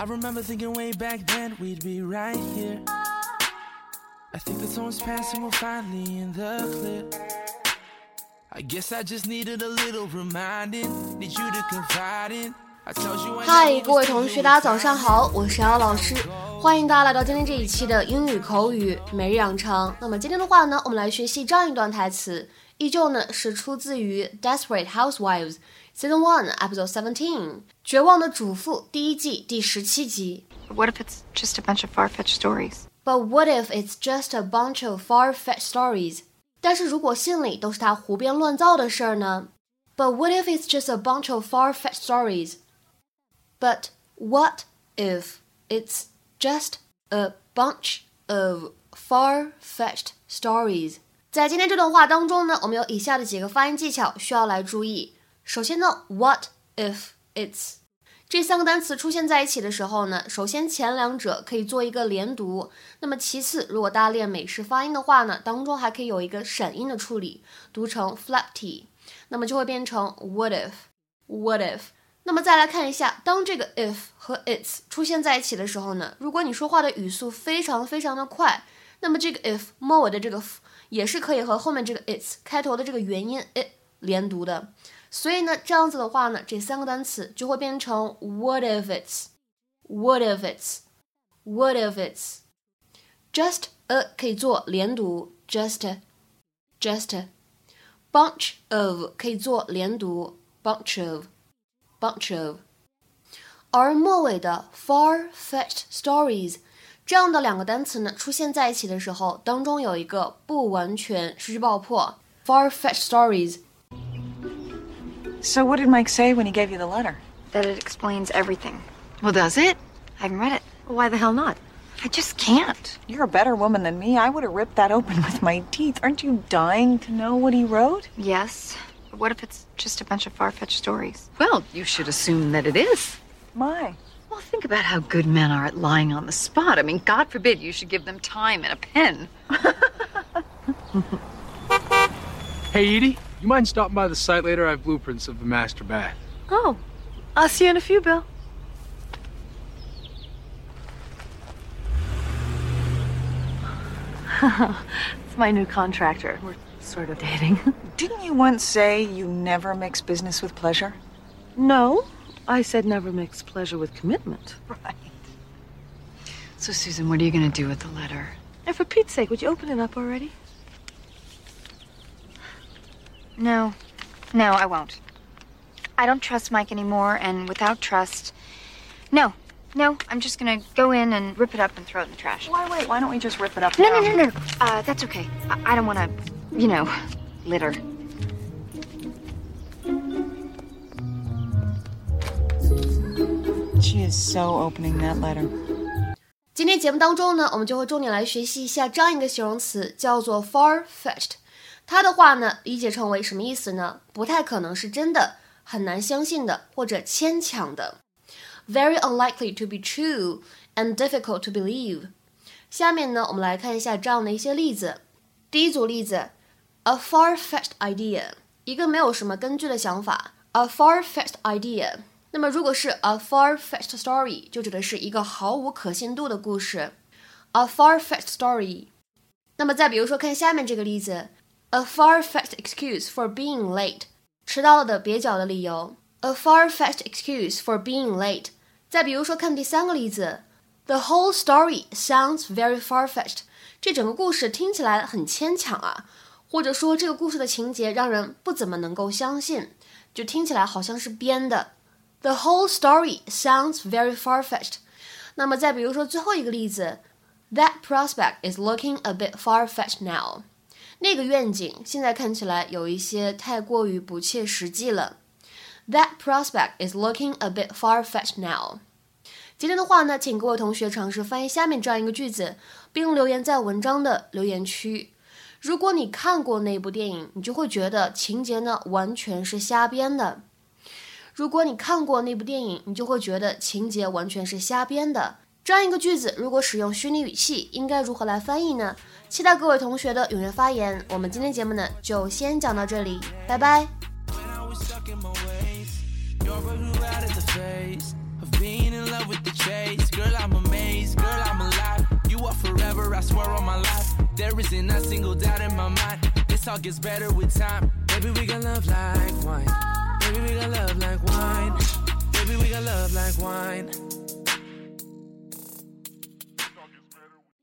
I remember thinking way back then we'd be right here. I think the storm's passing, we're finally in the clear. I guess I just needed a little reminding, need you to confide in. 嗨，各位同学，大家早上好，我是姚老师，欢迎大家来到今天这一期的英语口语每日养成。那么今天的话呢，我们来学习这样一段台词，依旧呢是出自于《Desperate Housewives》Season One Episode Seventeen，《绝望的主妇》第一季第十七集。What if it's just a bunch of far-fetched stories? But what if it's just a bunch of far-fetched stories? 但是如果信里都是他胡编乱造的事儿呢？But what if it's just a bunch of far-fetched stories? But what if it's just a bunch of far-fetched stories？ 在今天这段话当中呢，我们有以下的几个发音技巧需要来注意。首先呢，what if it's 这三个单词出现在一起的时候呢，首先前两者可以做一个连读，那么其次，如果大家练美式发音的话呢，当中还可以有一个闪音的处理，读成 flap t，那么就会变成 what if，what if。那么再来看一下，当这个 if 和 its 出现在一起的时候呢，如果你说话的语速非常非常的快，那么这个 if 末尾的这个 f 也是可以和后面这个 its 开头的这个元音 it 连读的。所以呢，这样子的话呢，这三个单词就会变成 what if it's，what if it's，what if it's。just a 可以做连读，just，just。bunch of 可以做连读，bunch of。bunch of，而末尾的 far-fetched stories 这样的两个单词呢，出现在一起的时候，当中有一个不完全失去爆破 far-fetched stories。So what did Mike say when he gave you the letter? That it explains everything. Well, does it? I haven't read it. Why the hell not? I just can't. You're a better woman than me. I would have ripped that open with my teeth. Aren't you dying to know what he wrote? Yes. But what if it's just a bunch of far fetched stories? Well, you should assume that it is. My. Well, think about how good men are at lying on the spot. I mean, God forbid you should give them time and a pen. hey, Edie, you mind stopping by the site later? I have blueprints of the master bath. Oh, I'll see you in a few, Bill. it's my new contractor. We're sort of dating. Didn't you once say you never mix business with pleasure? No, I said never mix pleasure with commitment. Right. So, Susan, what are you going to do with the letter? And for Pete's sake, would you open it up already? No. No, I won't. I don't trust Mike anymore, and without trust. No. No, I'm just gonna go in and rip it up and throw it in the trash. Why wait? Why don't we just rip it up No, now? no, no, no. Uh, that's okay. I, I don't wanna, you know, litter. She is so opening that letter. 今天节目当中呢，我们就会重点来学习一下这样一个形容词，叫做 far-fetched。它的话呢，理解成为什么意思呢？不太可能是真的，很难相信的，或者牵强的。Very unlikely to be true and difficult to believe。下面呢，我们来看一下这样的一些例子。第一组例子，a far-fetched idea，一个没有什么根据的想法。a far-fetched idea。 那么如果是 a far-fetched story，就指的是一个毫无可信度的故事。a far-fetched story。那么再比如说，看下面这个例子，a far-fetched excuse for being late，迟到了的蹩脚的理由。a far-fetched excuse for being late。再比如说，看第三个例子，the whole story sounds very far-fetched。这整个故事听起来很牵强啊，或者说这个故事的情节让人不怎么能够相信，就听起来好像是编的。The whole story sounds very far-fetched。那么再比如说最后一个例子，That prospect is looking a bit far-fetched now。那个愿景现在看起来有一些太过于不切实际了。That prospect is looking a bit far-fetched now。今天的话呢，请各位同学尝试翻译下面这样一个句子，并留言在文章的留言区。如果你看过那部电影，你就会觉得情节呢完全是瞎编的。如果你看过那部电影，你就会觉得情节完全是瞎编的。这样一个句子，如果使用虚拟语气，应该如何来翻译呢？期待各位同学的踊跃发言。我们今天节目呢，就先讲到这里，拜拜。There isn't a single doubt in my mind. This all gets better with time.